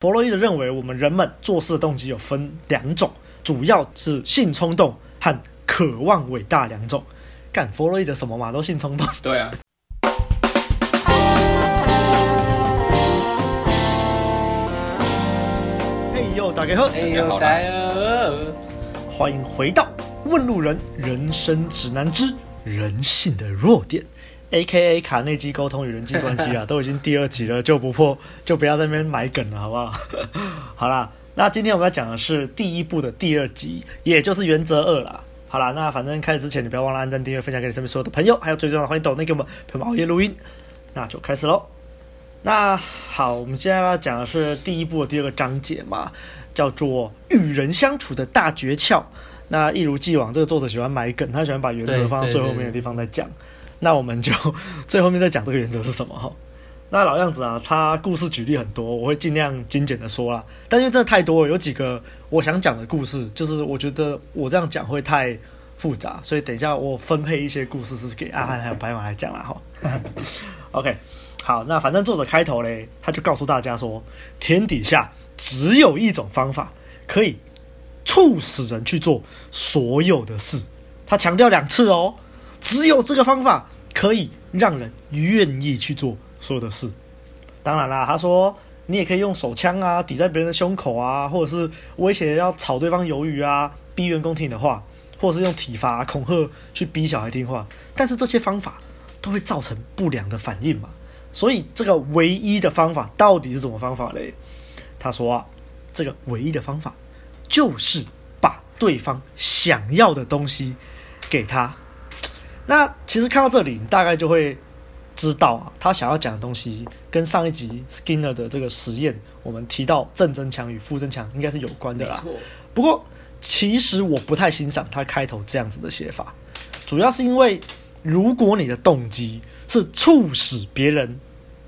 弗洛伊德认为，我们人们做事的动机有分两种，主要是性冲动和渴望伟大两种。干弗洛伊德什么嘛，都性冲动。对啊。嘿呦，大家好，嘿呦，大家好，欢迎回到《问路人人生指南之人性的弱点》。A.K.A. 卡内基沟通与人际关系啊，都已经第二集了，就不破，就不要在那边埋梗了，好不好？好啦，那今天我们要讲的是第一部的第二集，也就是原则二啦。好啦，那反正开始之前，你不要忘了按赞、订阅、分享给你身边所有的朋友，还有最重要的，欢迎抖内给我们陪我们熬夜录音。那就开始喽。那好，我们接下来要讲的是第一部的第二个章节嘛，叫做与人相处的大诀窍。那一如既往，这个作者喜欢埋梗，他喜欢把原则放到最后面的地方再讲。那我们就 最后面再讲这个原则是什么哈？那老样子啊，他故事举例很多，我会尽量精简的说啦。但因为真的太多了，有几个我想讲的故事，就是我觉得我这样讲会太复杂，所以等一下我分配一些故事是给阿汉还有白马来讲啦哈。OK，好，那反正作者开头嘞，他就告诉大家说，天底下只有一种方法可以促使人去做所有的事，他强调两次哦。只有这个方法可以让人愿意去做所有的事。当然啦，他说你也可以用手枪啊抵在别人的胸口啊，或者是威胁要炒对方鱿鱼啊，逼员工听你的话，或者是用体罚恐吓去逼小孩听话。但是这些方法都会造成不良的反应嘛。所以这个唯一的方法到底是什么方法嘞？他说啊，这个唯一的方法就是把对方想要的东西给他。那其实看到这里，你大概就会知道啊，他想要讲的东西跟上一集 Skinner 的这个实验，我们提到正增强与负增强应该是有关的啦。不过，其实我不太欣赏他开头这样子的写法，主要是因为如果你的动机是促使别人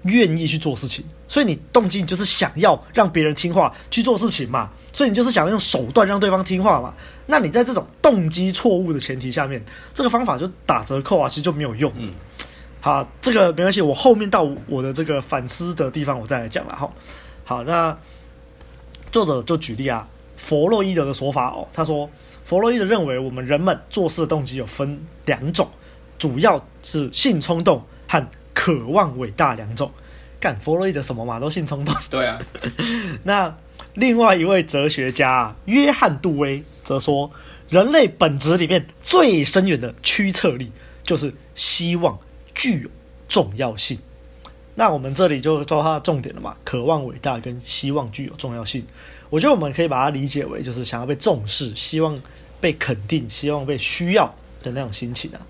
愿意去做事情，所以你动机你就是想要让别人听话去做事情嘛，所以你就是想要用手段让对方听话嘛。那你在这种动机错误的前提下面，这个方法就打折扣啊，其实就没有用。嗯，好，这个没关系，我后面到我的这个反思的地方，我再来讲了哈。好，那作者就举例啊，弗洛伊德的说法哦，他说弗洛伊德认为我们人们做事的动机有分两种，主要是性冲动和渴望伟大两种。干弗洛伊德什么嘛，都性冲动。对啊，那。另外一位哲学家约翰·杜威则说，人类本质里面最深远的驱策力就是希望具有重要性。那我们这里就抓它的重点了嘛，渴望伟大跟希望具有重要性。我觉得我们可以把它理解为就是想要被重视、希望被肯定、希望被需要的那种心情啊。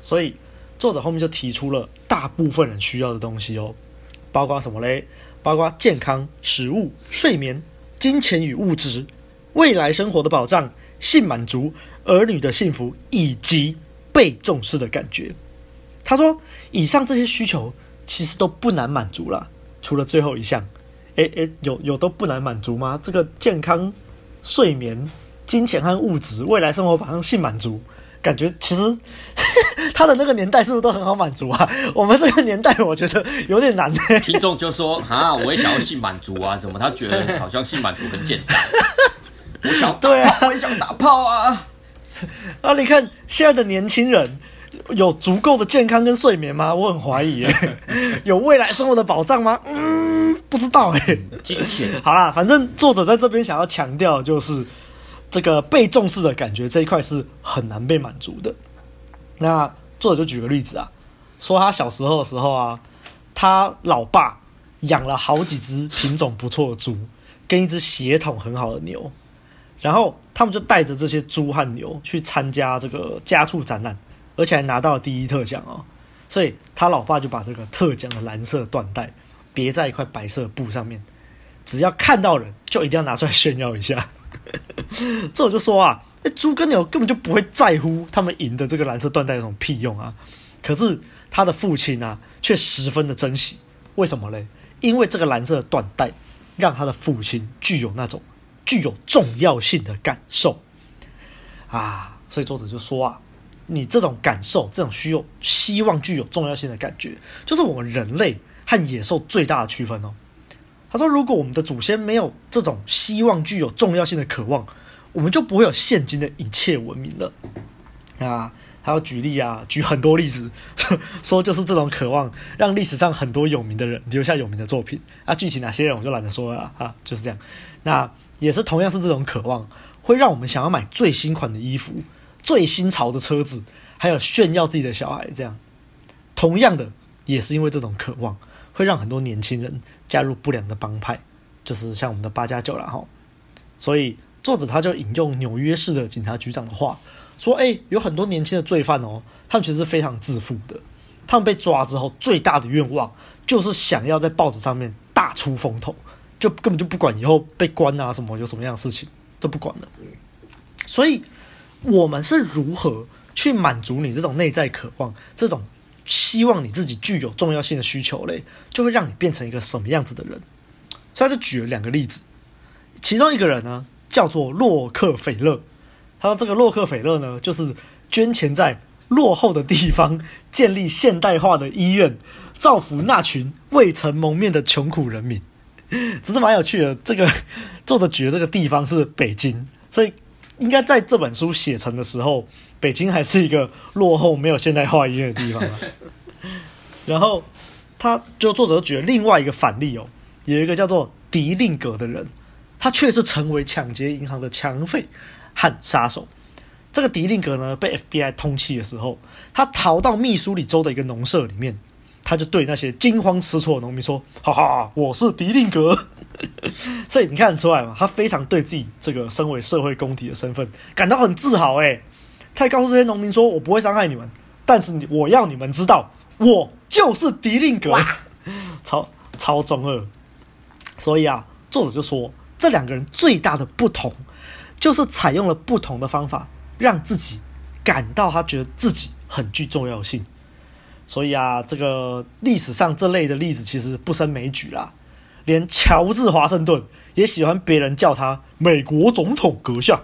所以作者后面就提出了大部分人需要的东西哦，包括什么嘞？包括健康、食物、睡眠。金钱与物质、未来生活的保障、性满足、儿女的幸福以及被重视的感觉。他说，以上这些需求其实都不难满足了，除了最后一项。诶诶，有有都不难满足吗？这个健康、睡眠、金钱和物质、未来生活保障、性满足。感觉其实 他的那个年代是不是都很好满足啊？我们这个年代我觉得有点难。听众就说啊，我也想要性满足啊，怎么他觉得好像性满足很简单？我想对啊，我也想打炮啊。啊，你看现在的年轻人有足够的健康跟睡眠吗？我很怀疑耶。有未来生活的保障吗？嗯，不知道哎。金钱好啦，反正作者在这边想要强调就是。这个被重视的感觉这一块是很难被满足的。那作者就举个例子啊，说他小时候的时候啊，他老爸养了好几只品种不错的猪，跟一只血统很好的牛，然后他们就带着这些猪和牛去参加这个家畜展览，而且还拿到了第一特奖哦。所以他老爸就把这个特奖的蓝色缎带别在一块白色布上面，只要看到人就一定要拿出来炫耀一下。这我就说啊，那猪跟牛根本就不会在乎他们赢的这个蓝色缎带有什么屁用啊！可是他的父亲啊，却十分的珍惜。为什么嘞？因为这个蓝色缎带让他的父亲具有那种具有重要性的感受啊！所以作者就说啊，你这种感受，这种需要希望具有重要性的感觉，就是我们人类和野兽最大的区分哦。他说，如果我们的祖先没有这种希望具有重要性的渴望，我们就不会有现今的一切文明了。啊，还要举例啊，举很多例子，说就是这种渴望，让历史上很多有名的人留下有名的作品。啊，具体哪些人我就懒得说了啊，就是这样。那也是同样是这种渴望，会让我们想要买最新款的衣服、最新潮的车子，还有炫耀自己的小孩。这样，同样的，也是因为这种渴望，会让很多年轻人加入不良的帮派，就是像我们的八加九了哈。所以作者他就引用纽约市的警察局长的话。说：“哎，有很多年轻的罪犯哦，他们其实是非常自负的。他们被抓之后，最大的愿望就是想要在报纸上面大出风头，就根本就不管以后被关啊什么，有什么样的事情都不管了。所以，我们是如何去满足你这种内在渴望，这种希望你自己具有重要性的需求嘞，就会让你变成一个什么样子的人？所以，他就举了两个例子，其中一个人呢叫做洛克菲勒。”他说：“这个洛克菲勒呢，就是捐钱在落后的地方建立现代化的医院，造福那群未曾蒙面的穷苦人民。只是蛮有趣的。这个 作者举的这个地方是北京，所以应该在这本书写成的时候，北京还是一个落后、没有现代化医院的地方。然后，他就作者举了另外一个反例哦，有一个叫做迪令格的人，他却是成为抢劫银行的抢匪。”和杀手，这个迪令格呢，被 FBI 通缉的时候，他逃到密苏里州的一个农舍里面，他就对那些惊慌失措的农民说：“哈哈，我是迪令格。”所以你看得出来嘛，他非常对自己这个身为社会公敌的身份感到很自豪。哎，他还告诉这些农民说：“我不会伤害你们，但是我要你们知道，我就是迪令格。” 超超中二。所以啊，作者就说，这两个人最大的不同。就是采用了不同的方法，让自己感到他觉得自己很具重要性。所以啊，这个历史上这类的例子其实不胜枚举啦。连乔治华盛顿也喜欢别人叫他“美国总统阁下”。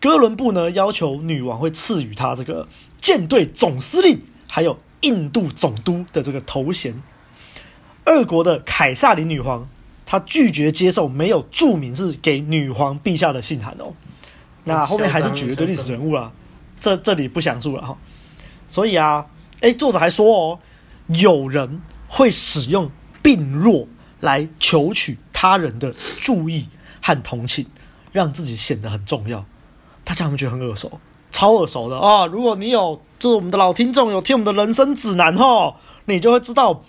哥伦布呢，要求女王会赐予他这个舰队总司令，还有印度总督的这个头衔。俄国的凯撒琳女皇。她拒绝接受没有注明是给女皇陛下的信函哦。那后面还是举一堆历史人物啦，这这里不详述了哈。所以啊，诶，作者还说哦，有人会使用病弱来求取他人的注意和同情，让自己显得很重要。大家有没有觉得很耳熟？超耳熟的啊！如果你有，就是我们的老听众有听我们的人生指南哈，你就会知道《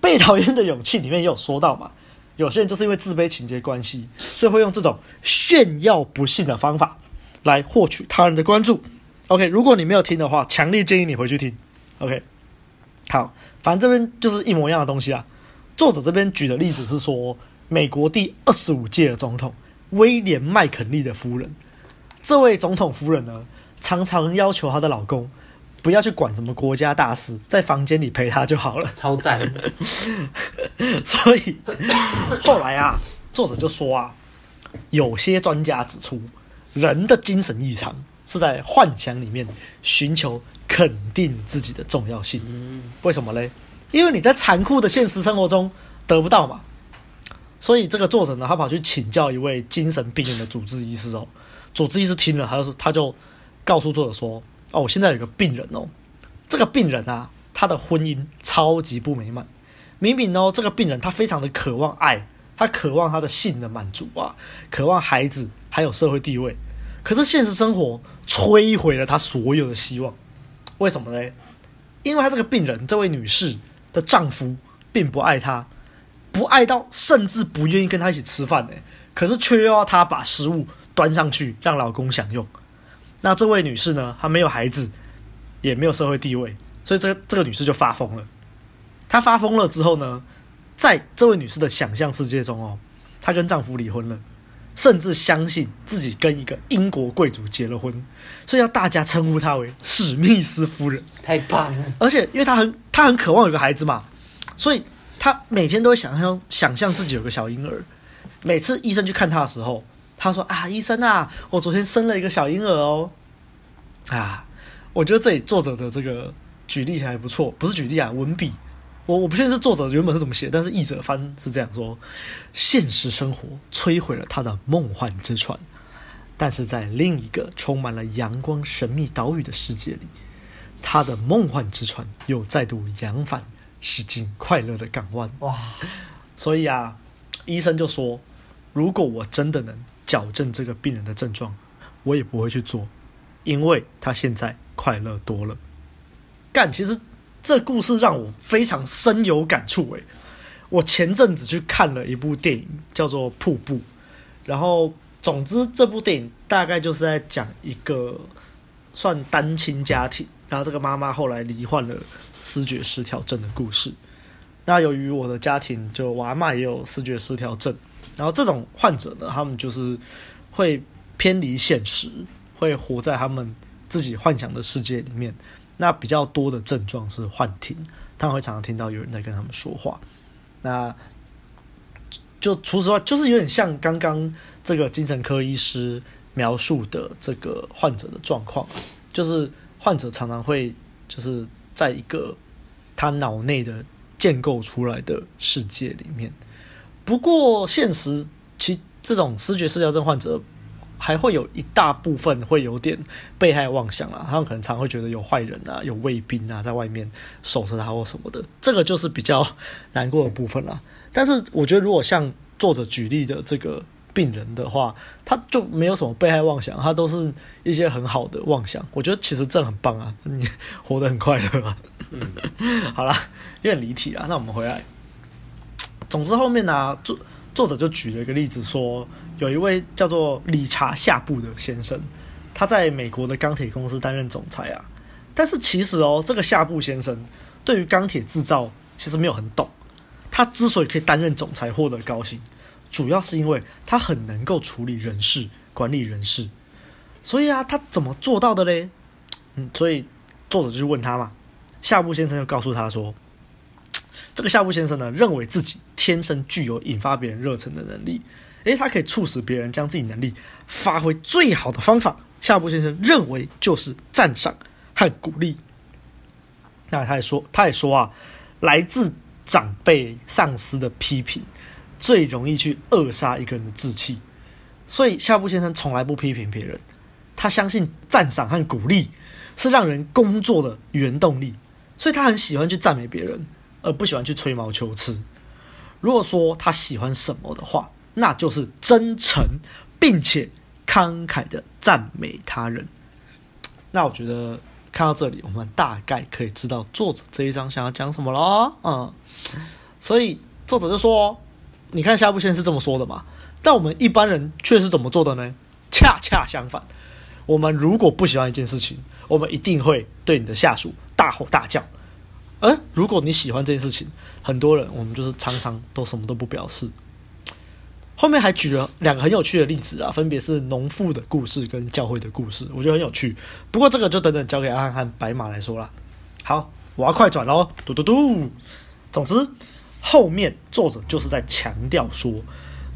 被讨厌的勇气》里面也有说到嘛。有些人就是因为自卑情节关系，所以会用这种炫耀不幸的方法来获取他人的关注。OK，如果你没有听的话，强烈建议你回去听。OK，好，反正这边就是一模一样的东西啊。作者这边举的例子是说，美国第二十五届的总统威廉麦肯利的夫人，这位总统夫人呢，常常要求她的老公。不要去管什么国家大事，在房间里陪她就好了。超赞！所以后来啊，作者就说啊，有些专家指出，人的精神异常是在幻想里面寻求肯定自己的重要性。为什么嘞？因为你在残酷的现实生活中得不到嘛。所以这个作者呢，他跑去请教一位精神病人的主治医师哦。主治医师听了，他就说，他就告诉作者说。哦，我现在有个病人哦，这个病人啊，他的婚姻超级不美满。明明哦，这个病人他非常的渴望爱，他渴望他的性的满足啊，渴望孩子，还有社会地位。可是现实生活摧毁了他所有的希望。为什么呢？因为他这个病人，这位女士的丈夫并不爱她，不爱到甚至不愿意跟她一起吃饭呢。可是却要她把食物端上去让老公享用。那这位女士呢？她没有孩子，也没有社会地位，所以这个这个女士就发疯了。她发疯了之后呢，在这位女士的想象世界中哦，她跟丈夫离婚了，甚至相信自己跟一个英国贵族结了婚，所以要大家称呼她为史密斯夫人。太棒了！而且因为她很她很渴望有个孩子嘛，所以她每天都会想象想象自己有个小婴儿。每次医生去看她的时候。她说啊，医生啊，我昨天生了一个小婴儿哦。啊，我觉得这里作者的这个举例还不错，不是举例啊，文笔我我不确定是作者原本是怎么写，但是译者翻是这样说：现实生活摧毁了他的梦幻之船，但是在另一个充满了阳光神秘岛屿的世界里，他的梦幻之船又再度扬帆，驶进快乐的港湾。哇！所以啊，医生就说，如果我真的能矫正这个病人的症状，我也不会去做，因为他现在快乐多了。干，其实这故事让我非常深有感触。诶，我前阵子去看了一部电影，叫做《瀑布》，然后总之这部电影大概就是在讲一个算单亲家庭，然后这个妈妈后来罹患了思觉失调症的故事。那由于我的家庭，就我阿妈也有思觉失调症，然后这种患者呢，他们就是会。偏离现实，会活在他们自己幻想的世界里面。那比较多的症状是幻听，他们会常常听到有人在跟他们说话。那就除此之外，就是有点像刚刚这个精神科医师描述的这个患者的状况，就是患者常常会就是在一个他脑内的建构出来的世界里面。不过现实，其这种视觉失调症患者。还会有一大部分会有点被害妄想啊，他们可能常会觉得有坏人啊、有卫兵啊在外面守着他或什么的，这个就是比较难过的部分啦。但是我觉得，如果像作者举例的这个病人的话，他就没有什么被害妄想，他都是一些很好的妄想。我觉得其实这很棒啊，你活得很快乐啊。嗯，好啦，有点离题啊，那我们回来。总之后面呢、啊，作作者就举了一个例子说。有一位叫做理查夏布的先生，他在美国的钢铁公司担任总裁啊。但是其实哦，这个夏布先生对于钢铁制造其实没有很懂。他之所以可以担任总裁获得高薪，主要是因为他很能够处理人事、管理人事。所以啊，他怎么做到的嘞？嗯，所以作者就去问他嘛。夏布先生就告诉他说，这个夏布先生呢，认为自己天生具有引发别人热忱的能力。诶，他可以促使别人将自己能力发挥最好的方法，夏布先生认为就是赞赏和鼓励。那他也说，他也说啊，来自长辈、上司的批评，最容易去扼杀一个人的志气。所以夏布先生从来不批评别人，他相信赞赏和鼓励是让人工作的原动力，所以他很喜欢去赞美别人，而不喜欢去吹毛求疵。如果说他喜欢什么的话，那就是真诚，并且慷慨的赞美他人。那我觉得看到这里，我们大概可以知道作者这一章想要讲什么了。嗯，所以作者就说：“你看夏布先是这么说的嘛？但我们一般人却是怎么做的呢？恰恰相反，我们如果不喜欢一件事情，我们一定会对你的下属大吼大叫。而如果你喜欢这件事情，很多人我们就是常常都什么都不表示。”后面还举了两个很有趣的例子啊，分别是农妇的故事跟教会的故事，我觉得很有趣。不过这个就等等交给阿汉和白马来说啦。好，我要快转喽，嘟嘟嘟。总之，后面作者就是在强调说，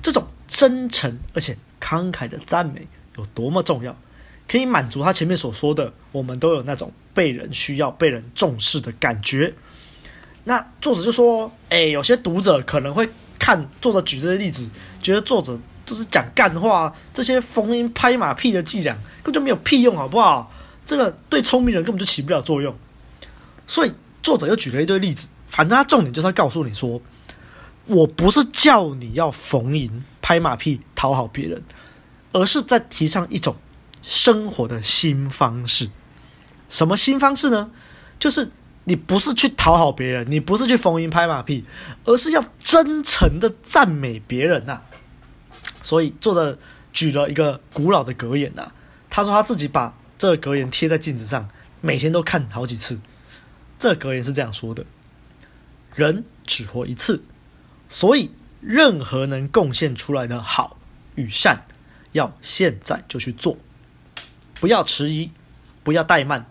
这种真诚而且慷慨的赞美有多么重要，可以满足他前面所说的，我们都有那种被人需要、被人重视的感觉。那作者就说，哎，有些读者可能会。看作者举这些例子，觉得作者都是讲干话，这些逢迎拍马屁的伎俩根本就没有屁用，好不好？这个对聪明人根本就起不了作用。所以作者又举了一堆例子，反正他重点就是要告诉你说，我不是叫你要逢迎拍马屁讨好别人，而是在提倡一种生活的新方式。什么新方式呢？就是。你不是去讨好别人，你不是去逢迎拍马屁，而是要真诚的赞美别人呐、所以作者举了一个古老的格言呐、他说他自己把这个格言贴在镜子上，每天都看好几次。这格言是这样说的：人只活一次，所以任何能贡献出来的好与善，要现在就去做，不要迟疑，不要怠慢，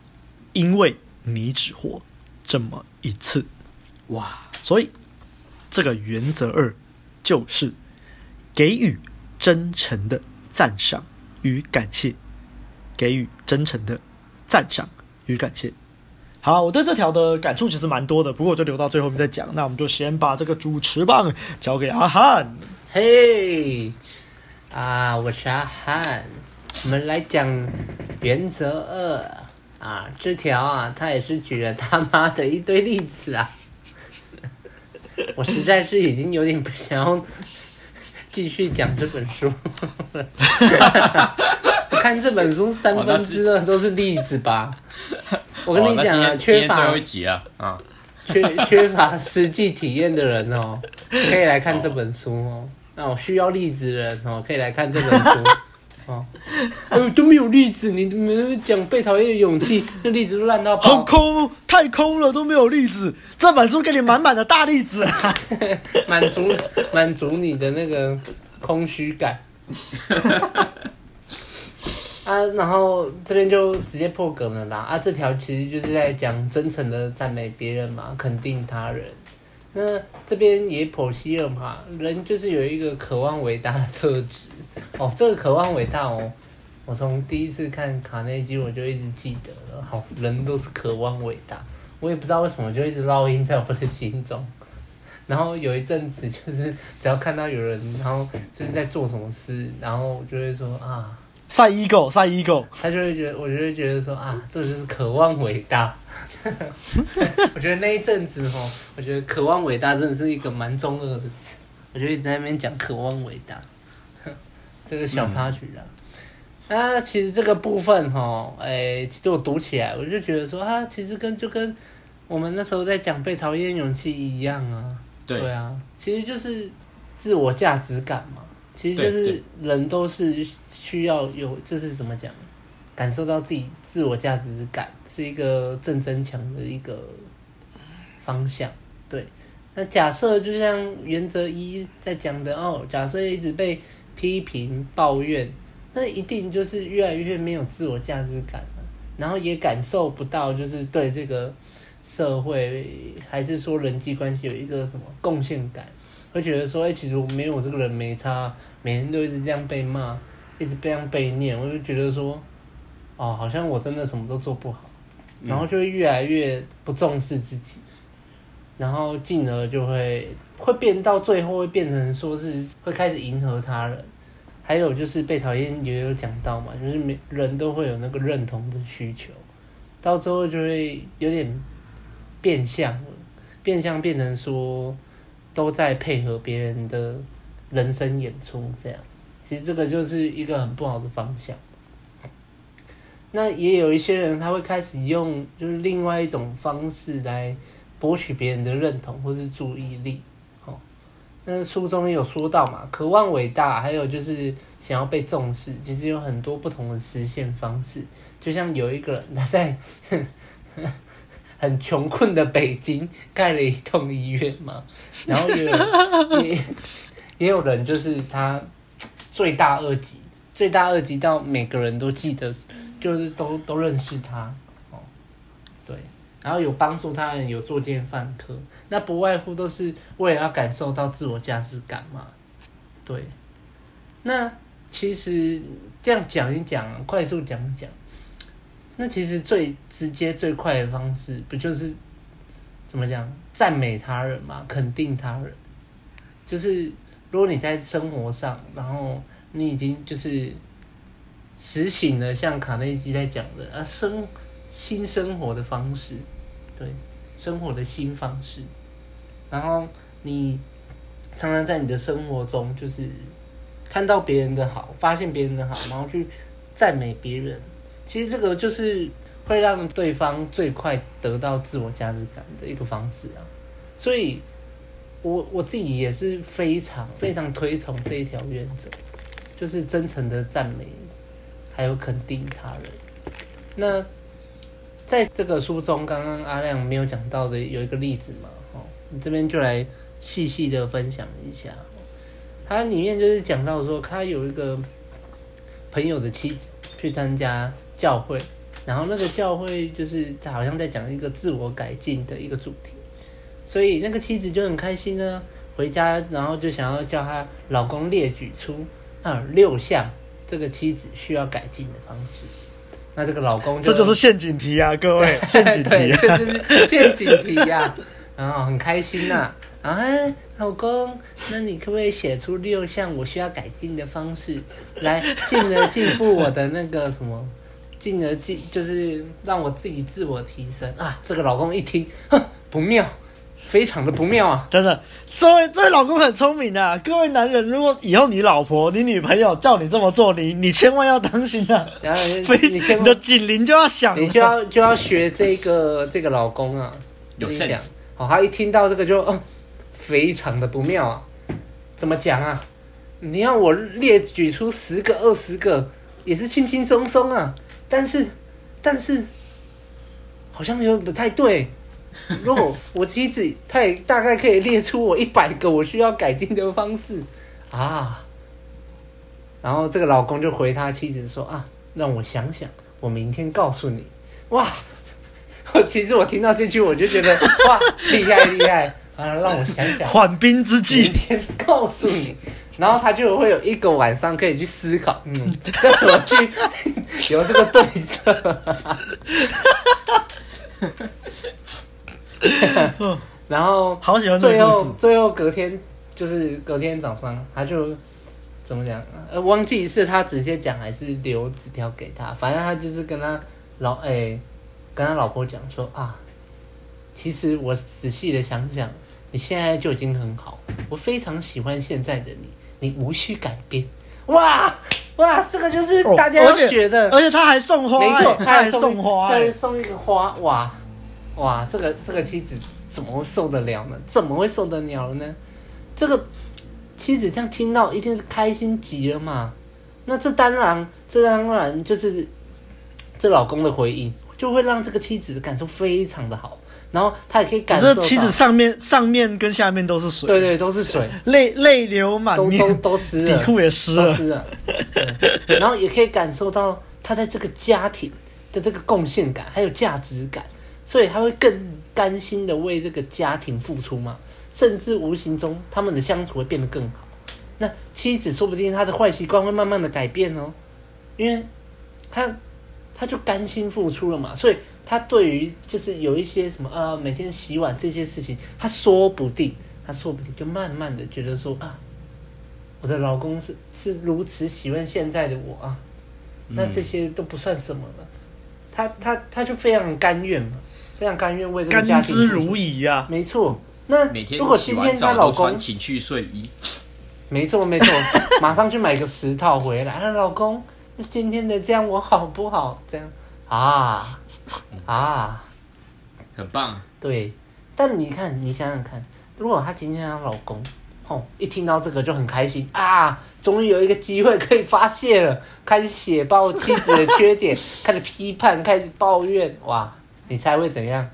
因为你只活。这么一次，哇！所以这个原则二就是给予真诚的赞赏与感谢，给予真诚的赞赏与感谢。好，我对这条的感触其实蛮多的，不过我就留到最后面再讲。那我们就先把这个主持棒交给阿汉。嘿，啊，我是阿汉，我们来讲原则二啊，这条啊，他也是举了他妈的一堆例子啊，我实在是已经有点不想要继续讲这本书了。看这本书三分之二都是例子吧？我跟你讲啊，缺乏最后一集啊，啊，缺缺乏实际体验的人哦，可以来看这本书哦。那我需要例子的人哦，可以来看这本书哦。哎，都没有例子，你们讲被讨厌的勇气，那例子都烂到爆。好空，太空了，都没有例子。这本书给你满满的大例子，啊 满足满足你的那个空虚感。啊，然后这边就直接破梗了啦！啊，这条其实就是在讲真诚的赞美别人嘛，肯定他人。那这边也剖析了嘛，人就是有一个渴望伟大的特质。哦，这个渴望伟大哦，我从第一次看卡内基我就一直记得了。好，人都是渴望伟大，我也不知道为什么就一直烙印在我的心中。然后有一阵子就是只要看到有人，然后就是在做什么事，然后就会说啊。晒 ego，晒 ego，他就会觉得，我就会觉得说啊，这就是渴望伟大。我觉得那一阵子吼，我觉得渴望伟大真的是一个蛮中二的词。我就一直在那边讲渴望伟大，这个小插曲啊。那、嗯啊、其实这个部分吼，哎、欸，其实我读起来，我就觉得说啊，其实跟就跟我们那时候在讲被讨厌勇气一样啊。对，对啊，其实就是自我价值感嘛。其实就是人都是需要有，就是怎么讲，感受到自己自我价值感是一个正增强的一个方向。对，那假设就像原则一在讲的哦，假设一直被批评抱怨，那一定就是越来越没有自我价值感了，然后也感受不到就是对这个社会还是说人际关系有一个什么贡献感。会觉得说，哎、欸，其实我没有这个人没差，每天都一直这样被骂，一直这样被念，我就觉得说，哦，好像我真的什么都做不好，然后就会越来越不重视自己，然后进而就会会变到最后会变成说是会开始迎合他人，还有就是被讨厌也有讲到嘛，就是每人都会有那个认同的需求，到最后就会有点变相了，变相变成说。都在配合别人的人生演出，这样，其实这个就是一个很不好的方向。那也有一些人，他会开始用就是另外一种方式来博取别人的认同或是注意力。哦，那书中也有说到嘛，渴望伟大，还有就是想要被重视，其实有很多不同的实现方式。就像有一个人他在。很穷困的北京盖了一栋医院嘛，然后也有也也有人就是他罪大恶极，罪大恶极到每个人都记得，就是都都认识他哦，对，然后有帮助他人，有作奸犯科，那不外乎都是为了要感受到自我价值感嘛，对，那其实这样讲一讲，快速讲一讲。那其实最直接、最快的方式，不就是怎么讲？赞美他人嘛，肯定他人。就是如果你在生活上，然后你已经就是实行了像卡内基在讲的啊，生新生活的方式，对，生活的新方式。然后你常常在你的生活中，就是看到别人的好，发现别人的好，然后去赞美别人。其实这个就是会让对方最快得到自我价值感的一个方式啊，所以我我自己也是非常非常推崇这一条原则，就是真诚的赞美，还有肯定他人。那在这个书中，刚刚阿亮没有讲到的有一个例子嘛，哦，你这边就来细细的分享一下。它里面就是讲到说，他有一个朋友的妻子去参加。教会，然后那个教会就是他好像在讲一个自我改进的一个主题，所以那个妻子就很开心呢，回家然后就想要叫她老公列举出啊六项这个妻子需要改进的方式，那这个老公就这就是陷阱题啊，各位，陷阱题，这就是陷阱题呀。然后很开心呐、啊，啊，老公，那你可不可以写出六项我需要改进的方式，来进而进步我的那个什么，进而进就是让我自己自我提升啊？这个老公一听，哼，不妙。非常的不妙啊！真的，这位这位老公很聪明啊！各位男人，如果以后你老婆、你女朋友叫你这么做，你你千万要当心啊！然后非你的警铃就要响，你就要就要学这个这个老公啊！有 sense。好，他一听到这个就，嗯，非常的不妙啊！怎么讲啊？你要我列举出十个、二十个，也是轻轻松松啊！但是，但是，好像有点不太对。如果我妻子，她也大概可以列出我一百个我需要改进的方式啊。然后这个老公就回他妻子说啊，让我想想，我明天告诉你。哇，我 其实我听到这句我就觉得 哇，厉害厉害啊，让我想想，缓兵之计，明天告诉你。然后他就会有一个晚上可以去思考，嗯，要怎么去 有这个对策。然后好喜欢最后最后隔天就是隔天早上，他就怎么讲？呃，忘记是他直接讲还是留纸条给他，反正他就是跟他老哎、欸，跟他老婆讲说啊，其实我仔细的想想，你现在就已经很好，我非常喜欢现在的你，你无需改变。哇哇，这个就是大家要学的，哦、而，且他还送花、欸，没错，他还送，花、欸，再送一个花，哇。哇，这个这个妻子怎么会受得了呢？怎么会受得了呢？这个妻子这样听到一定是开心极了嘛。那这当然，这当然就是这老公的回应，就会让这个妻子的感受非常的好。然后他也可以感受到，这妻子上面上面跟下面都是水，对对，都是水，泪泪流满面，都都都湿了，底裤也湿了，湿了。然后也可以感受到他在这个家庭的这个贡献感，还有价值感。所以他会更甘心的为这个家庭付出嘛，甚至无形中他们的相处会变得更好。那妻子说不定他的坏习惯会慢慢的改变哦，因为他他就甘心付出了嘛，所以他对于就是有一些什么啊，每天洗碗这些事情，他说不定他说不定就慢慢的觉得说啊，我的老公是是如此喜欢现在的我啊，那这些都不算什么了，他他他就非常甘愿嘛。非常甘愿为这个家庭，甘之如饴呀。没错，那如果今天她老公穿情趣睡衣，没错没错，马上去买个十套回来。她老公，今天的这样我好不好？这样啊啊，很棒。对，但你看，你想想看，如果她今天她老公，哦，一听到这个就很开心啊，终于有一个机会可以发泄了，开始写报妻子的缺点，开始批判，开始抱怨，哇！你猜会怎样？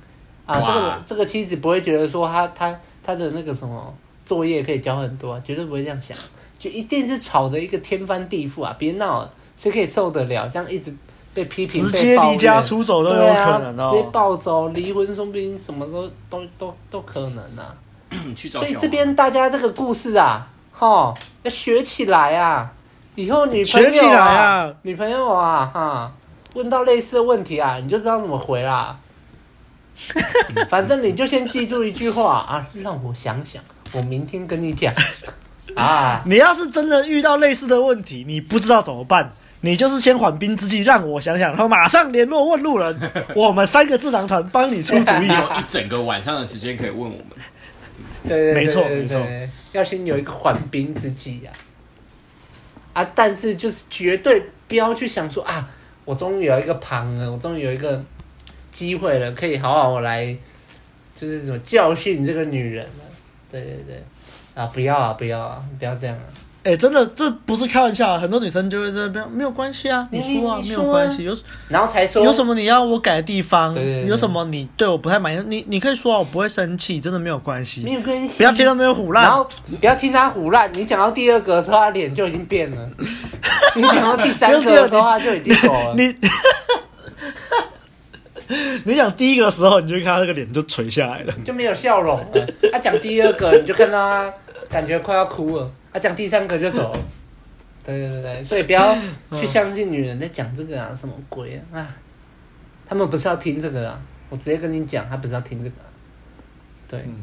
啊，这个这个妻子不会觉得说他他他的那个什么作业可以交很多，啊，绝对不会这样想，就一定是吵的一个天翻地覆啊！别闹了，谁可以受得了？这样一直被批评，直接离家出走都有可能哦，直接暴走，离婚，生病什么都都都都可能啊。所以这边大家这个故事啊，哈，要学起来啊！以后女朋友啊，学起来啊女朋友啊，哈，问到类似的问题啊，你就知道怎么回啦。反正你就先记住一句话啊，让我想想，我明天跟你讲啊。你要是真的遇到类似的问题，你不知道怎么办，你就是先缓兵之计，让我想想，然后马上联络问路人，我们三个智囊团帮你出主意。有一整个晚上的时间可以问我们。对对，没错没错，要先有一个缓兵之计呀。啊，但是就是绝对不要去想说啊，我终于有一个旁了，我终于有一个。机会了，可以好好来，就是什么教训这个女人了。对对对，啊，不要啊，不要啊，不要这样啊！哎、欸，真的，这不是开玩笑，很多女生就会这边没有关系啊，你说啊，没有关系，有然后才说有什么你要我改的地方，对对对。对，有什么你对我不太满意，你你可以说啊，我不会生气，真的没有关系，没有关系，不要听到没有胡乱，然后不要听他胡乱，你讲到第二个的时候，他脸就已经变了，你讲到第三个的时候，他就已经走了，你。你讲第一个的时候，你就看他那个脸就垂下来了，就没有笑容了。他、啊、讲第二个，你就看到他感觉快要哭了。他、啊、讲第三个就走了，对对对，所以不要去相信女人在讲这个啊，什么鬼啊，啊！他们不是要听这个啊，我直接跟你讲，他不是要听这个啊。对，嗯、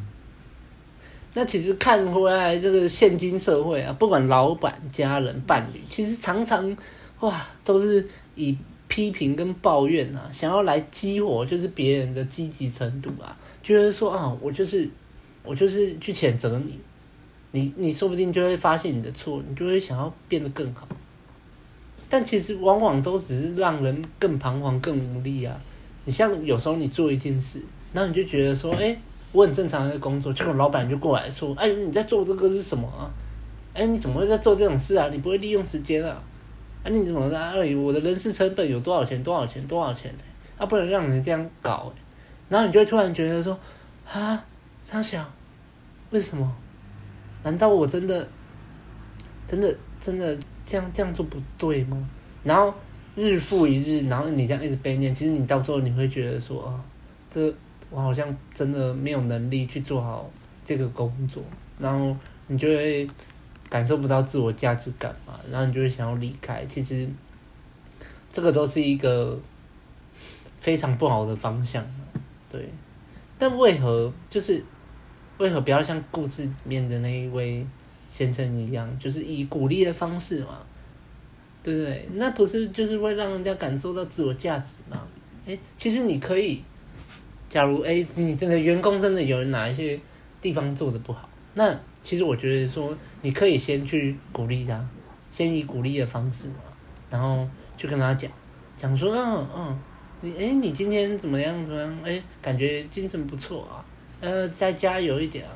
那其实看回来这个现今社会啊，不管老板、家人、伴侣，其实常常哇，都是以批评跟抱怨啊，想要来激活就是别人的积极程度啊，就是说啊，我就是我就是去谴责你。你你说不定就会发现你的错，你就会想要变得更好，但其实往往都只是让人更彷徨、更无力啊。你像有时候你做一件事，然后你就觉得说，哎，我很正常的工作，结果老板就过来说，哎，你在做这个是什么啊？哎，你怎么会在做这种事啊？你不会利用时间啊？啊，你怎么在那里？我的人事成本有多少钱？多少钱？多少钱？啊，不能让人这样搞。然后你就会突然觉得说，啊，他想，为什么？难道我真的、真的、真的这样这样做不对吗？然后日复一日，然后你这样一直被念，其实你到最后你会觉得说啊，这我好像真的没有能力去做好这个工作，然后你就会感受不到自我价值感嘛，然后你就会想要离开。其实这个都是一个非常不好的方向，对。但为何就是？为何不要像故事里面的那一位先生一样，就是以鼓励的方式嘛，对不对？那不是就是会让人家感受到自我价值吗？诶，其实你可以，假如诶，你这个员工真的有哪一些地方做的不好，那其实我觉得说，你可以先去鼓励他，先以鼓励的方式嘛，然后去跟他讲，讲说，嗯嗯，你诶，你今天怎么样怎么样？诶，感觉精神不错啊。呃，再加油一点啊，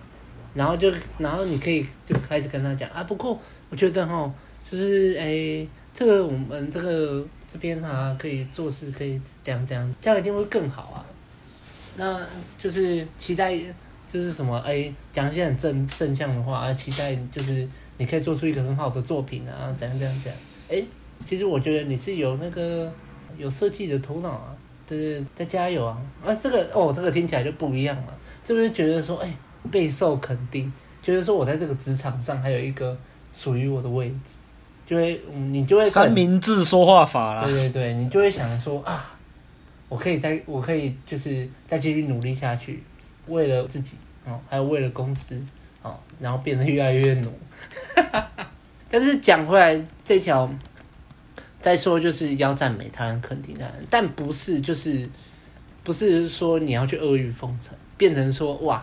然后就，然后你可以就开始跟他讲啊。不过我觉得哈，就是诶，这个我们这个这边啊，可以做事，可以这样这样，这样一定会更好啊。那就是期待，就是什么诶，讲一些很正正向的话啊，期待就是你可以做出一个很好的作品啊，怎样怎样怎样。诶，其实我觉得你是有那个有设计的头脑啊。对对，再加油啊！啊，这个哦，这个听起来就不一样了。这边觉得说，哎，备受肯定，觉得说我在这个职场上还有一个属于我的位置，就会，你就会三明治说话法啦。对对对，你就会想说啊，我可以再，我可以就是再继续努力下去，为了自己哦，还有为了公司哦，然后变得越来越努。但是讲回来这条。再说就是要赞美他人，肯定他人，但不是就是不是说你要去阿谀奉承，变成说哇，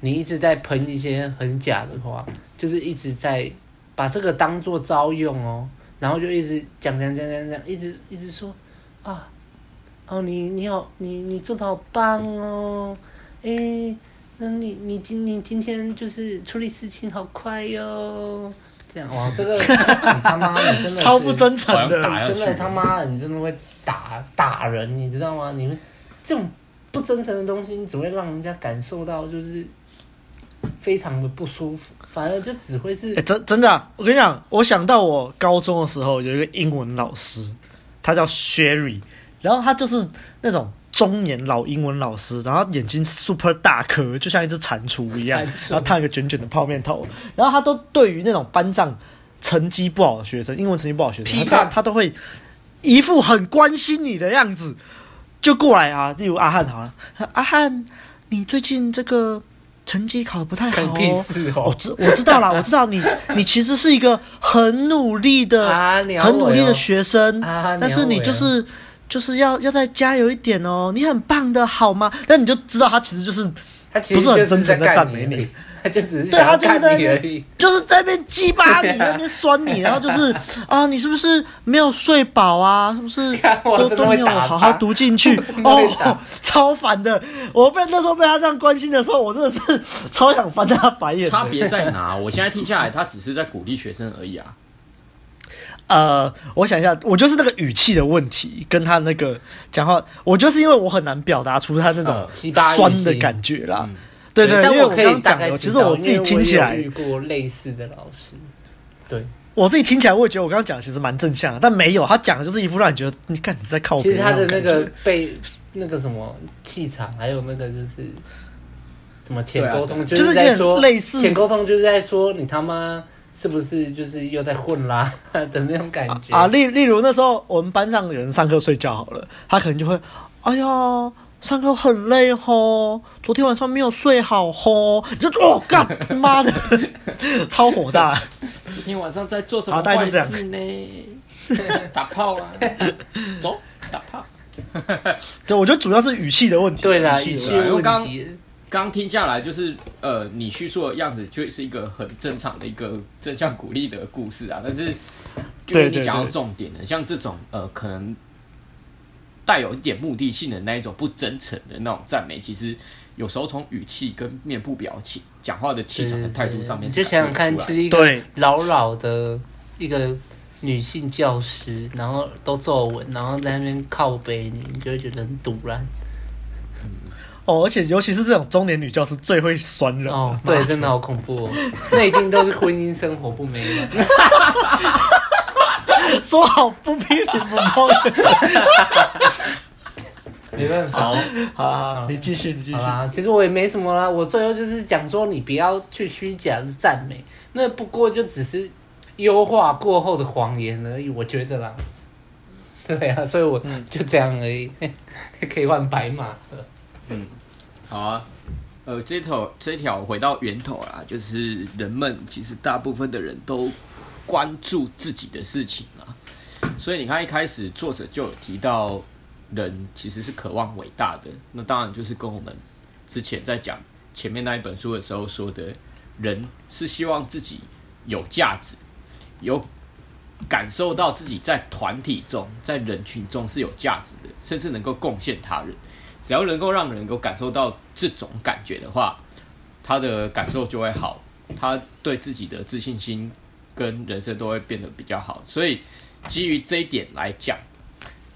你一直在喷一些很假的话，就是一直在把这个当做招用哦，然后就一直讲讲讲讲讲，一直一直说啊，哦你你好，你你做的好棒哦，诶，那你你今你今天就是处理事情好快哟。这样哇，这个 你他妈你真的超不真诚的，真的他妈的你真的会打打人，你知道吗？你们这种不真诚的东西，你只会让人家感受到就是非常的不舒服，反而就只会是。真真的、啊，我跟你讲，我想到我高中的时候有一个英文老师，他叫 Sherry，然后他就是那种。中年老英文老师，然后眼睛 super 大颗，就像一只蟾蜍一样，然后烫一个卷卷的泡面头，然后他都对于那种班上成绩不好的学生，英文成绩不好的学生，他他都会一副很关心你的样子，就过来啊，例如阿汉好了，阿汉，你最近这个成绩考得不太好哦，我、哦、知我知道啦，我知道你你其实是一个很努力的、很努力的学生，啊、但是你就是。就是要要再加油一点哦，你很棒的，好吗？但你就知道他其实就是，他其实不是很真诚的赞美你，他就只是对他就是在那边 就是在那边鸡巴你，在那边酸你，然后就是 啊，你是不是没有睡饱啊？是不是 都都没有好好读进去？哦，超烦的！我被那时候被他这样关心的时候，我真的是超想翻他白眼。差别在哪？我现在听下来，他只是在鼓励学生而已啊。呃，我想一下，我就是那个语气的问题，跟他那个讲话，我就是因为我很难表达出他那种酸的感觉啦。嗯、对，对对，因为我刚刚讲的，其实我自己听起来，遇过类似的老师，对我自己听起来，我也觉得我刚刚讲的其实蛮正向的，但没有，他讲的就是一副让你觉得，你看你在靠北。其实他的那个被那个什么气场，还有那个就是什么浅沟通，就是在说类似浅沟通，就是在说你他妈。是不是就是又在混啦 的那种感觉啊？例例如那时候我们班上有人上课睡觉好了，他可能就会，哎呀，上课很累吼，昨天晚上没有睡好吼，你就哦干妈的，超火大！昨天晚上在做什么坏事呢？打炮啊，走打炮。就我觉得主要是语气的问题。对啦，语气问题。刚听下来，就是呃，你叙述的样子就是一个很正常的一个正向鼓励的故事啊。但是，就是你讲到重点的，像这种呃，可能带有一点目的性的那一种不真诚的那种赞美，其实有时候从语气跟面部表情、讲话的气场的态度上面，你就想想看，是一个老老的一个女性教师，然后都坐稳，然后在那边靠背你，你就会觉得很赌烂。哦，而且尤其是这种中年女教师最会酸人哦，对，真的好恐怖哦，那一定都是婚姻生活不美满。说好不批评不碰，没办法，好，好，好，你继续，你继续。啊，其实我也没什么啦，我最后就是讲说，你不要去虚假的赞美，那不过就只是优化过后的谎言而已，我觉得啦。对啊，所以我就这样而已，嗯、可以换白马了。嗯，好啊，呃，这条这条回到源头啦，就是人们其实大部分的人都关注自己的事情啊，所以你看一开始作者就有提到，人其实是渴望伟大的，那当然就是跟我们之前在讲前面那一本书的时候说的，人是希望自己有价值，有感受到自己在团体中、在人群中是有价值的，甚至能够贡献他人。只要能够让人够感受到这种感觉的话，他的感受就会好，他对自己的自信心跟人生都会变得比较好。所以基于这一点来讲，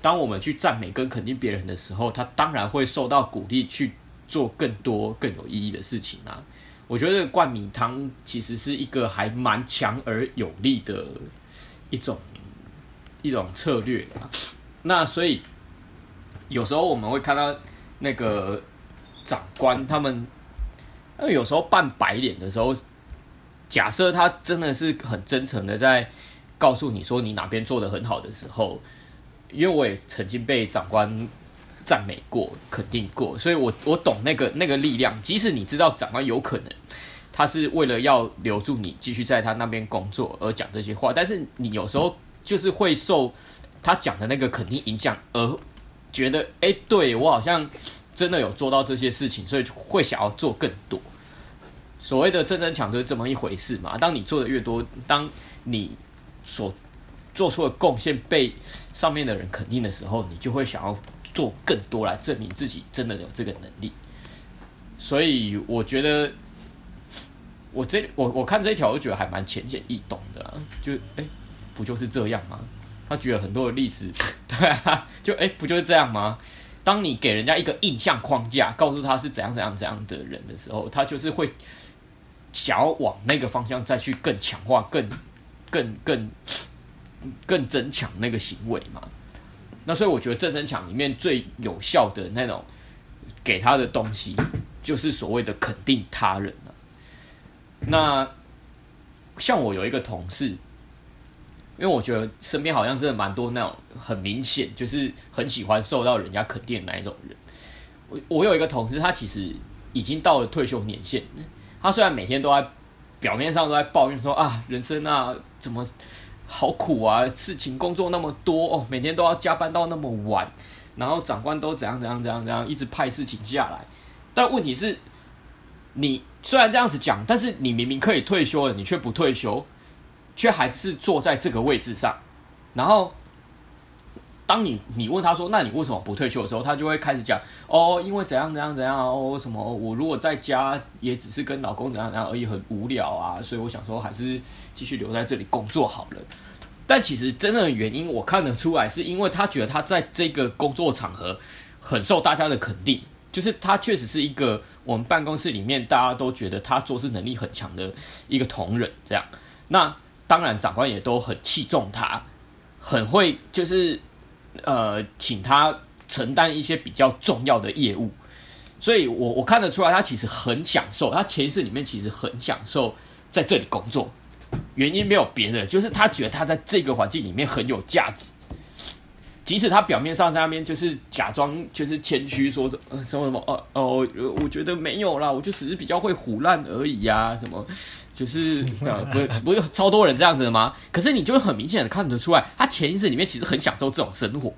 当我们去赞美跟肯定别人的时候，他当然会受到鼓励去做更多更有意义的事情啊。我觉得灌米汤其实是一个还蛮强而有力的一种一种策略啊。那所以有时候我们会看到。那个长官他们，那有时候扮白脸的时候，假设他真的是很真诚的在告诉你说你哪边做得很好的时候，因为我也曾经被长官赞美过、肯定过，所以我我懂那个那个力量。即使你知道长官有可能他是为了要留住你继续在他那边工作而讲这些话，但是你有时候就是会受他讲的那个肯定影响而。觉得哎，对我好像真的有做到这些事情，所以会想要做更多。所谓的正争强就是这么一回事嘛。当你做的越多，当你所做出的贡献被上面的人肯定的时候，你就会想要做更多来证明自己真的有这个能力。所以我觉得，我这我我看这一条，我觉得还蛮浅显易懂的啊。就哎，不就是这样吗？他举了很多的例子，对啊，就哎，不就是这样吗？当你给人家一个印象框架，告诉他是怎样怎样怎样的人的时候，他就是会想要往那个方向再去更强化、更、更、更、更增强那个行为嘛。那所以我觉得正增强里面最有效的那种给他的东西，就是所谓的肯定他人了。那像我有一个同事。因为我觉得身边好像真的蛮多那种很明显就是很喜欢受到人家肯定的那一种人。我我有一个同事，他其实已经到了退休年限。他虽然每天都在表面上都在抱怨说啊，人生啊怎么好苦啊，事情工作那么多哦，每天都要加班到那么晚，然后长官都怎样怎样怎样怎样，一直派事情下来。但问题是，你虽然这样子讲，但是你明明可以退休了，你却不退休。却还是坐在这个位置上，然后，当你你问他说：“那你为什么不退休？”的时候，他就会开始讲：“哦，因为怎样怎样怎样哦，什么我如果在家也只是跟老公怎样怎样而已，很无聊啊，所以我想说还是继续留在这里工作好了。”但其实真正的原因，我看得出来，是因为他觉得他在这个工作场合很受大家的肯定，就是他确实是一个我们办公室里面大家都觉得他做事能力很强的一个同仁，这样那。当然，长官也都很器重他，很会就是呃，请他承担一些比较重要的业务，所以我我看得出来，他其实很享受，他前世里面其实很享受在这里工作。原因没有别的，就是他觉得他在这个环境里面很有价值。即使他表面上在那边就是假装就是谦虚说什么什么什么哦哦，我觉得没有啦，我就只是比较会唬烂而已呀、啊，什么就是啊不是不是超多人这样子的吗？可是你就会很明显的看得出来，他潜意识里面其实很享受这种生活。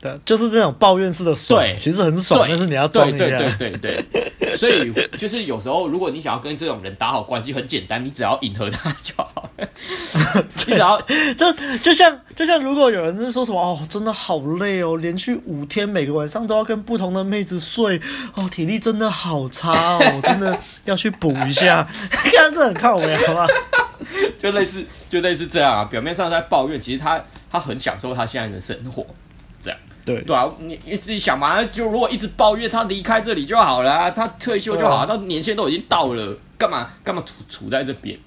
对，就是这种抱怨式的爽，对，其实很爽，但是你要装一下。对对对对对，所以就是有时候，如果你想要跟这种人打好关系，很简单，你只要迎合他就好了。你只要就就像就像如果有人就是说什么哦，真的好累哦，连续五天每个晚上都要跟不同的妹子睡哦，体力真的好差哦，真的要去补一下。看这很靠谱，好吧？就类似就类似这样啊，表面上在抱怨，其实他他很享受他现在的生活。对对啊，你你自己想嘛，就如果一直抱怨他离开这里就好了，啊，他退休就好，他年限都已经到了，干嘛干嘛处处在这边，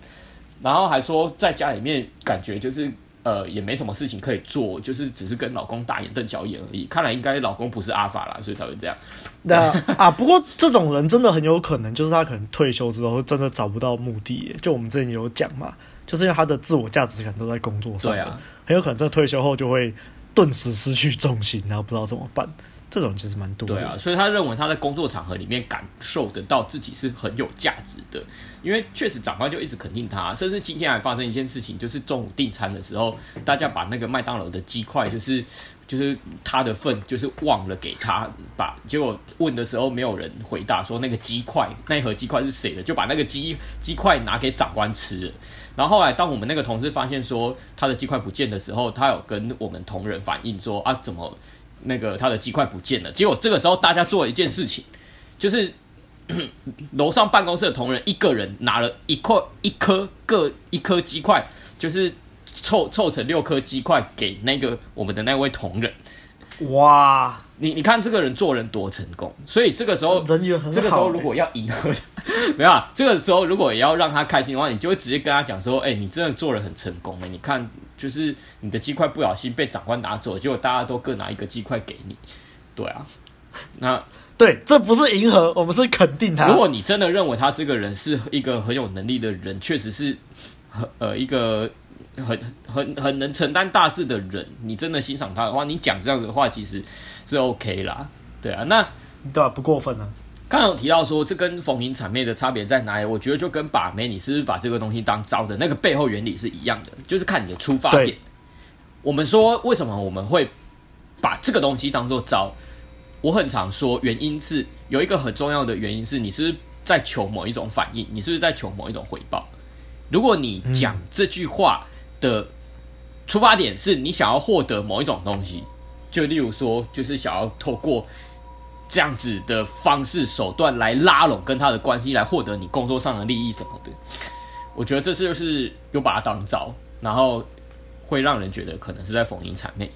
然后还说在家里面感觉就是呃也没什么事情可以做，就是只是跟老公大眼瞪小眼而已。看来应该老公不是阿法啦，所以才会这样。那啊，不过这种人真的很有可能就是他可能退休之后真的找不到目的，就我们之前有讲嘛，就是因为他的自我价值感都在工作上，对啊，很有可能在退休后就会。顿时失去重心，然后不知道怎么办，这种其实蛮多的。对啊，所以他认为他在工作场合里面感受得到自己是很有价值的，因为确实长官就一直肯定他，甚至今天还发生一件事情，就是中午订餐的时候，大家把那个麦当劳的鸡块，就是就是他的份，就是忘了给他，把结果问的时候没有人回答说那个鸡块那一盒鸡块是谁的，就把那个鸡鸡块拿给长官吃了。然后后来，当我们那个同事发现说他的鸡块不见的时候，他有跟我们同仁反映说啊，怎么那个他的鸡块不见了？结果这个时候大家做了一件事情，就是 楼上办公室的同仁一个人拿了一块一颗各一颗鸡块，就是凑凑成六颗鸡块给那个我们的那位同仁。哇！你你看这个人做人多成功，所以这个时候，这个时候如果要迎合，没有啊，这个时候如果也要让他开心的话，你就会直接跟他讲说，哎、欸，你真的做人很成功哎，你看，就是你的鸡块不小心被长官拿走，结果大家都各拿一个鸡块给你，对啊，那 对，这不是迎合，我们是肯定他。如果你真的认为他这个人是一个很有能力的人，确实是很，呃，一个。很很很能承担大事的人，你真的欣赏他的话，你讲这样子的话，其实是 OK 啦，对啊，那对啊，不过分啊。刚刚有提到说，这跟逢迎谄媚的差别在哪里？我觉得就跟把妹，你是不是把这个东西当招的那个背后原理是一样的，就是看你的出发点。我们说为什么我们会把这个东西当做招？我很常说，原因是有一个很重要的原因是你是不是在求某一种反应，你是不是在求某一种回报？如果你讲这句话。嗯的出发点是你想要获得某一种东西，就例如说，就是想要透过这样子的方式手段来拉拢跟他的关系，来获得你工作上的利益什么的。我觉得这次就是又把它当招，然后会让人觉得可能是在逢迎谄媚。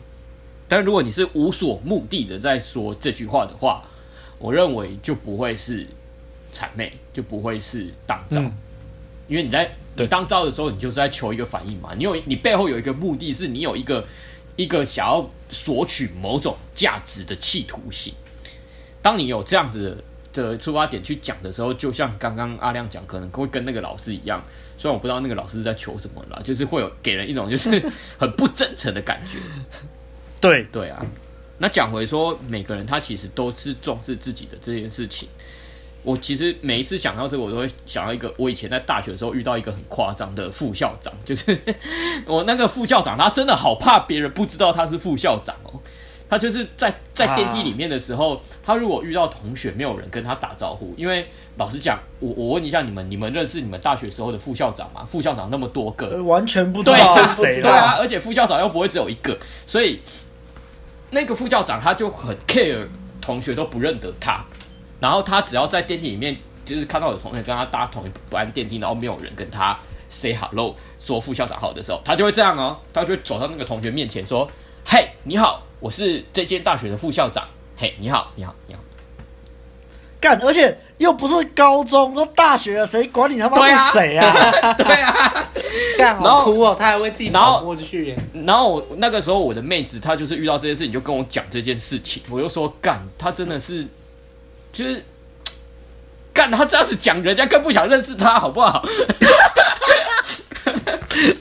但如果你是无所目的的在说这句话的话，我认为就不会是谄媚，就不会是当招，嗯、因为你在。你当招的时候，你就是在求一个反应嘛。你有你背后有一个目的，是你有一个一个想要索取某种价值的企图心。当你有这样子的出发点去讲的时候，就像刚刚阿亮讲，可能会跟那个老师一样。虽然我不知道那个老师在求什么了，就是会有给人一种就是很不真诚的感觉。对 对啊，那讲回说，每个人他其实都是重视自己的这件事情。我其实每一次想到这个，我都会想到一个，我以前在大学的时候遇到一个很夸张的副校长，就是 我那个副校长，他真的好怕别人不知道他是副校长哦。他就是在在电梯里面的时候，啊、他如果遇到同学，没有人跟他打招呼，因为老实讲，我我问一下你们，你们认识你们大学时候的副校长吗？副校长那么多个，完全不知道是谁。对啊，而且副校长又不会只有一个，所以那个副校长他就很 care，同学都不认得他。然后他只要在电梯里面，就是看到有同学跟他搭同一班电梯，然后没有人跟他 say hello，说副校长好的时候，他就会这样哦，他就会走到那个同学面前说：“嘿，你好，我是这间大学的副校长。嘿，你好，你好，你好。”干，而且又不是高中，都大学了，谁管你他妈是谁啊？对啊，干好哭哦，他还会自己跑过去。然后我那个时候我的妹子，她就是遇到这件事你，就跟我讲这件事情，我就说干，他真的是。就是 干他这样子讲，人家更不想认识他，好不好？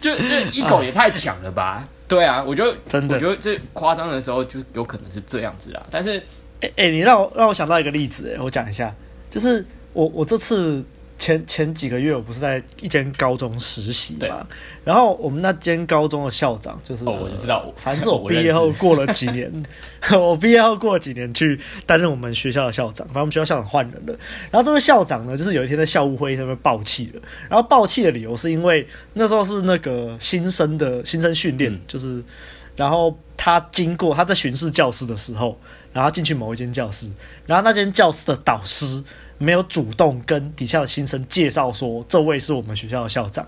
就就一口也太强了吧？对啊，我觉得真的，我觉得这夸张的时候就有可能是这样子啦。但是，哎哎、欸欸，你让我让我想到一个例子，哎，我讲一下，就是我我这次。前前几个月我不是在一间高中实习嘛，然后我们那间高中的校长就是，哦，我就知道，反正我 毕业后过了几年，我，我毕业后过了几年去担任我们学校的校长，反正我们学校校长换人了。然后这位校长呢，就是有一天在校务会议上面爆气了，然后爆气的理由是因为那时候是那个新生的新生训练，嗯、就是，然后他经过他在巡视教室的时候，然后进去某一间教室，然后那间教室的导师。没有主动跟底下的新生介绍说，这位是我们学校的校长，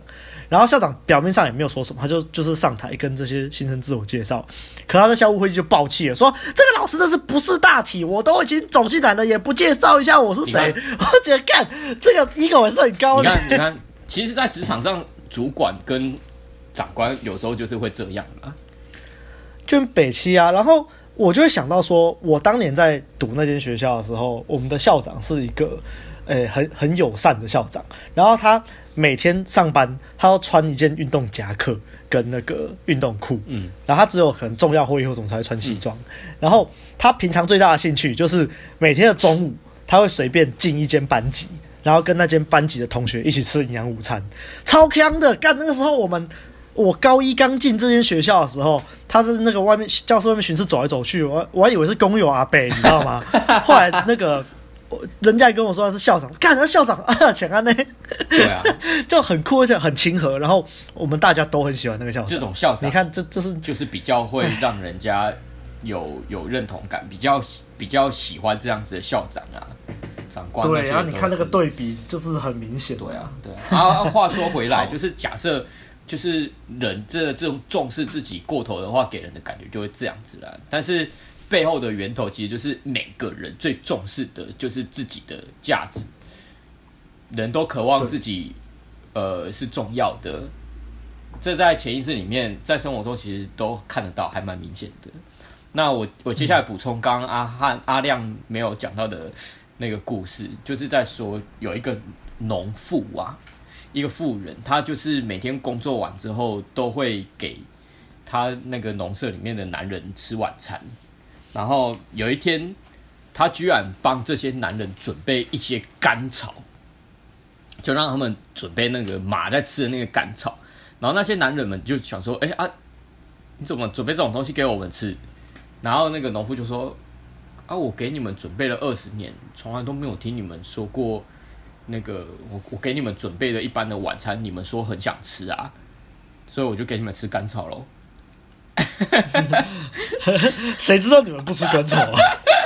然后校长表面上也没有说什么，他就就是上台跟这些新生自我介绍，可他的校务会议就爆气了，说这个老师真是不识大体，我都已经走进来了，也不介绍一下我是谁，我觉得干这个 ego 也是很高的。你看，你看，其实，在职场上，主管跟长官有时候就是会这样嘛，就北七啊，然后。我就会想到说，我当年在读那间学校的时候，我们的校长是一个，诶、欸，很很友善的校长。然后他每天上班，他要穿一件运动夹克跟那个运动裤，嗯，然后他只有很重要会议后才会穿西装。嗯、然后他平常最大的兴趣就是每天的中午，他会随便进一间班级，然后跟那间班级的同学一起吃营养午餐，超香的。干那个时候我们。我高一刚进这间学校的时候，他在那个外面教室外面巡视走来走去，我我还以为是工友阿北，你知道吗？后来那个人家也跟我说他是校长，干他校长啊，请安呢？对啊，就很酷而且很亲和，然后我们大家都很喜欢那个校长。这种校长，你看这这是就是比较会让人家有有认同感，比较比较喜欢这样子的校长啊，长官。对，然后你看那个对比就是很明显。对啊，对啊。啊，话说回来，就是假设。就是人这这种重视自己过头的话，给人的感觉就会这样子啦。但是背后的源头，其实就是每个人最重视的就是自己的价值。人都渴望自己，呃，是重要的。这在潜意识里面，在生活中其实都看得到，还蛮明显的。那我我接下来补充刚刚阿汉阿亮没有讲到的那个故事，就是在说有一个农妇啊。一个妇人，她就是每天工作完之后，都会给她那个农舍里面的男人吃晚餐。然后有一天，她居然帮这些男人准备一些干草，就让他们准备那个马在吃的那个干草。然后那些男人们就想说：“哎啊，你怎么准备这种东西给我们吃？”然后那个农夫就说：“啊，我给你们准备了二十年，从来都没有听你们说过。”那个，我我给你们准备了一般的晚餐，你们说很想吃啊，所以我就给你们吃干草喽。谁知道你们不吃干草啊？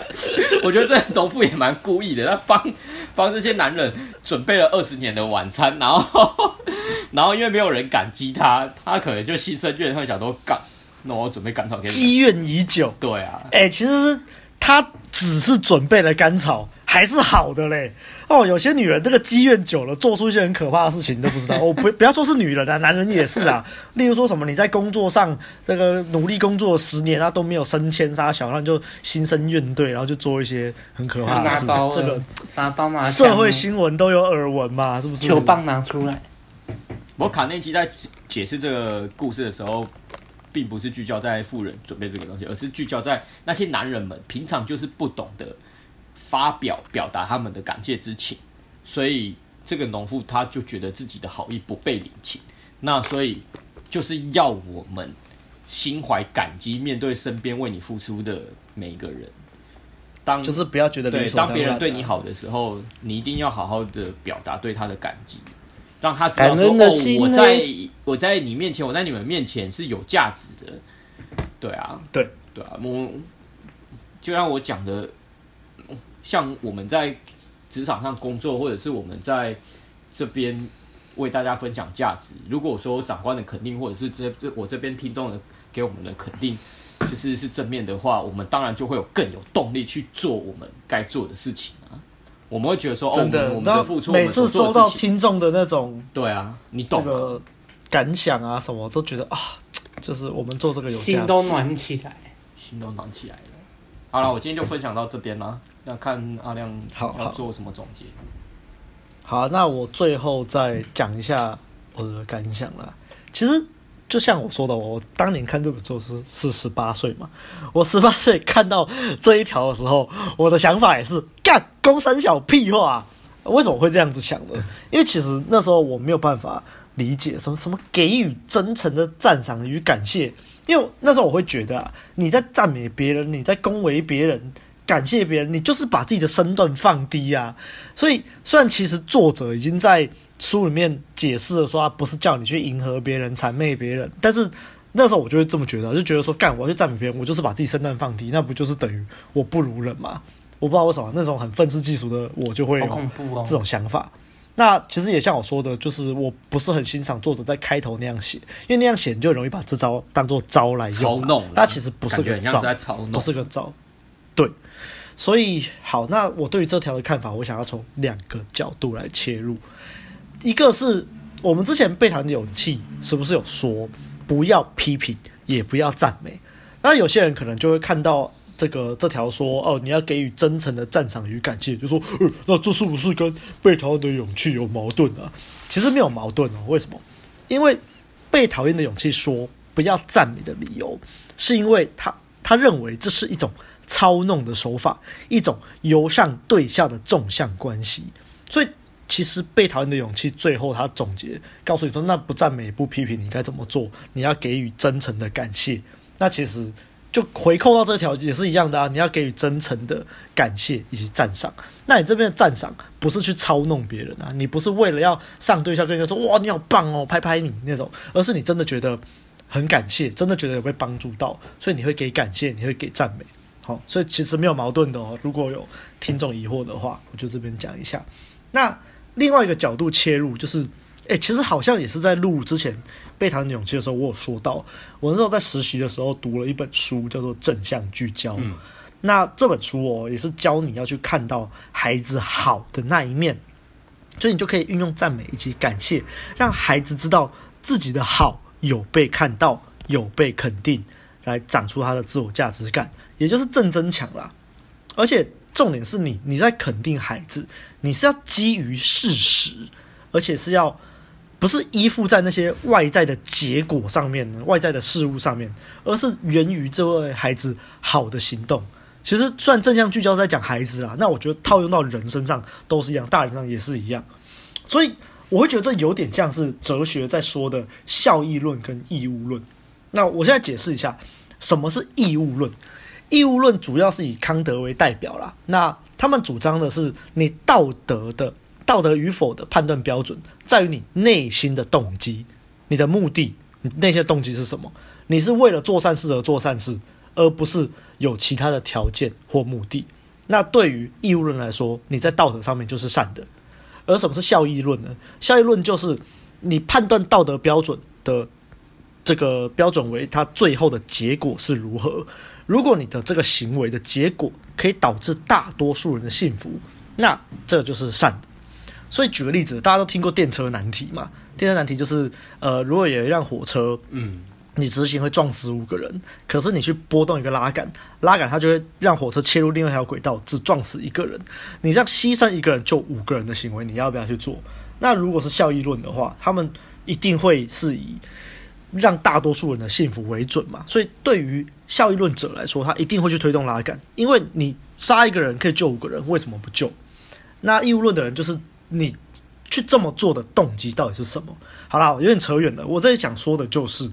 我觉得这农妇也蛮故意的，他帮帮这些男人准备了二十年的晚餐，然后 然后因为没有人感激他，他可能就心生怨恨，想说干，那我准备干草给你们。积怨已久。对啊，哎、欸，其实他只是准备了干草。还是好的嘞哦，有些女人这个积怨久了，做出一些很可怕的事情，你都不知道。哦，不不要说是女人啊，男人也是啊。例如说什么你在工作上这个努力工作十年啊都没有升迁杀小，然后就心生怨怼，然后就做一些很可怕的事。这个拿刀拿社会新闻都有耳闻嘛，是不是？球棒拿出来。我卡内基在解释这个故事的时候，并不是聚焦在富人准备这个东西，而是聚焦在那些男人们平常就是不懂得。发表表达他们的感谢之情，所以这个农妇他就觉得自己的好意不被领情，那所以就是要我们心怀感激，面对身边为你付出的每一个人。当就是不要觉得对，当别人对你好的时候，你一定要好好的表达对他的感激，让他知道说哦，我在我在你面前，我在你们面前是有价值的。对啊，对对啊，我就像我讲的。像我们在职场上工作，或者是我们在这边为大家分享价值。如果说长官的肯定，或者是这这我这边听众的给我们的肯定，就是是正面的话，我们当然就会有更有动力去做我们该做的事情啊。我们会觉得说，真的，哦、我们的付出，每次收到听众的那种，对啊，你懂这个感想啊，什么都觉得啊，就是我们做这个有心都暖起来，心都暖起来了。好了，我今天就分享到这边了。那看阿亮好要做什么总结？好，好，那我最后再讲一下我的感想啦。其实就像我说的，我当年看这本书是是十八岁嘛，我十八岁看到这一条的时候，我的想法也是干公三小屁话，为什么会这样子想呢？因为其实那时候我没有办法理解什么什么给予真诚的赞赏与感谢，因为那时候我会觉得啊，你在赞美别人，你在恭维别人。感谢别人，你就是把自己的身段放低啊！所以，虽然其实作者已经在书里面解释了说，他不是叫你去迎合别人、谄媚别人，但是那时候我就会这么觉得，就觉得说，干，我要去赞美别人，我就是把自己身段放低，那不就是等于我不如人吗？我不知道为什么那种很愤世嫉俗的我就会有这种想法。那其实也像我说的，就是我不是很欣赏作者在开头那样写，因为那样写你就容易把这招当做招来用，操弄。他其实不是个招，不是个招，对。所以好，那我对于这条的看法，我想要从两个角度来切入。一个是我们之前被讨厌的勇气是不是有说不要批评，也不要赞美？那有些人可能就会看到这个这条说哦，你要给予真诚的赞赏与感谢，就说呃，那这是不是跟被讨厌的勇气有矛盾啊？其实没有矛盾哦。为什么？因为被讨厌的勇气说不要赞美的理由，是因为他他认为这是一种。操弄的手法，一种由上对下的纵向关系。所以，其实被讨厌的勇气最后他总结告诉你说：“那不赞美、不批评，你该怎么做？你要给予真诚的感谢。”那其实就回扣到这条也是一样的啊！你要给予真诚的感谢以及赞赏。那你这边的赞赏不是去操弄别人啊，你不是为了要上对下跟人家说：“哇，你好棒哦，拍拍你那种。”而是你真的觉得很感谢，真的觉得有被帮助到，所以你会给感谢，你会给赞美。好，所以其实没有矛盾的哦。如果有听众疑惑的话，我就这边讲一下。那另外一个角度切入，就是，诶，其实好像也是在录之前被谈的勇气的时候，我有说到，我那时候在实习的时候读了一本书，叫做《正向聚焦》。嗯。那这本书哦，也是教你要去看到孩子好的那一面，所以你就可以运用赞美以及感谢，让孩子知道自己的好有被看到，有被肯定，来长出他的自我价值感。也就是正增强啦，而且重点是你你在肯定孩子，你是要基于事实，而且是要不是依附在那些外在的结果上面、外在的事物上面，而是源于这位孩子好的行动。其实虽然正向聚焦在讲孩子啦，那我觉得套用到人身上都是一样，大人上也是一样。所以我会觉得这有点像是哲学在说的效益论跟义务论。那我现在解释一下什么是义务论。义务论主要是以康德为代表啦，那他们主张的是，你道德的道德与否的判断标准，在于你内心的动机，你的目的，你那些动机是什么？你是为了做善事而做善事，而不是有其他的条件或目的。那对于义务论来说，你在道德上面就是善的。而什么是效益论呢？效益论就是你判断道德标准的这个标准为它最后的结果是如何。如果你的这个行为的结果可以导致大多数人的幸福，那这就是善的。所以举个例子，大家都听过电车难题嘛？电车难题就是，呃，如果有一辆火车，嗯，你直行会撞死五个人，可是你去拨动一个拉杆，拉杆它就会让火车切入另外一条轨道，只撞死一个人。你这样牺牲一个人救五个人的行为，你要不要去做？那如果是效益论的话，他们一定会是以让大多数人的幸福为准嘛。所以对于效益论者来说，他一定会去推动拉杆，因为你杀一个人可以救五个人，为什么不救？那义务论的人就是你去这么做的动机到底是什么？好啦，有点扯远了。我这里想说的就是，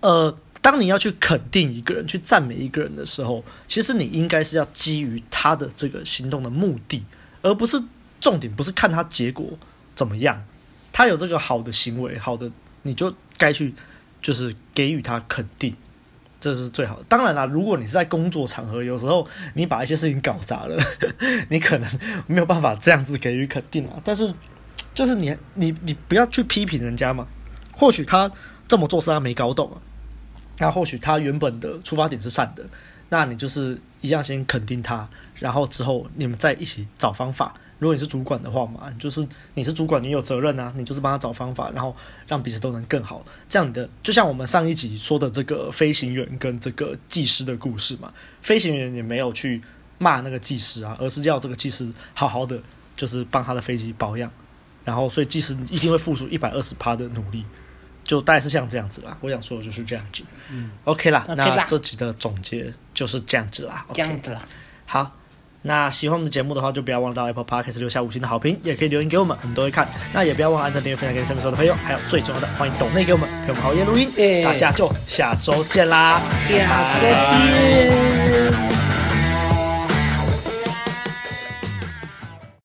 呃，当你要去肯定一个人、去赞美一个人的时候，其实你应该是要基于他的这个行动的目的，而不是重点，不是看他结果怎么样。他有这个好的行为，好的，你就该去就是给予他肯定。这是最好的。当然啦，如果你是在工作场合，有时候你把一些事情搞砸了，你可能没有办法这样子给予肯定啊。但是，就是你你你不要去批评人家嘛。或许他这么做是他没搞懂啊。那或许他原本的出发点是善的，那你就是一样先肯定他，然后之后你们再一起找方法。如果你是主管的话嘛，就是你是主管，你有责任啊，你就是帮他找方法，然后让彼此都能更好。这样你的就像我们上一集说的这个飞行员跟这个技师的故事嘛，飞行员也没有去骂那个技师啊，而是要这个技师好好的就是帮他的飞机保养，然后所以技师一定会付出一百二十趴的努力，就大概是像这样子啦。我想说的就是这样子。嗯，OK 啦，OK 啦那这集的总结就是这样子啦。这样子啦。好，那喜欢我们的节目的话，就不要忘了到 Apple Podcast 留下五星的好评，也可以留言给我们，我们都会看。那也不要忘了按赞、订阅、分享给身边所有的朋友，还有最重要的，欢迎抖内给我们，陪我们熬夜录音。欸、大家就下周见啦，下周见。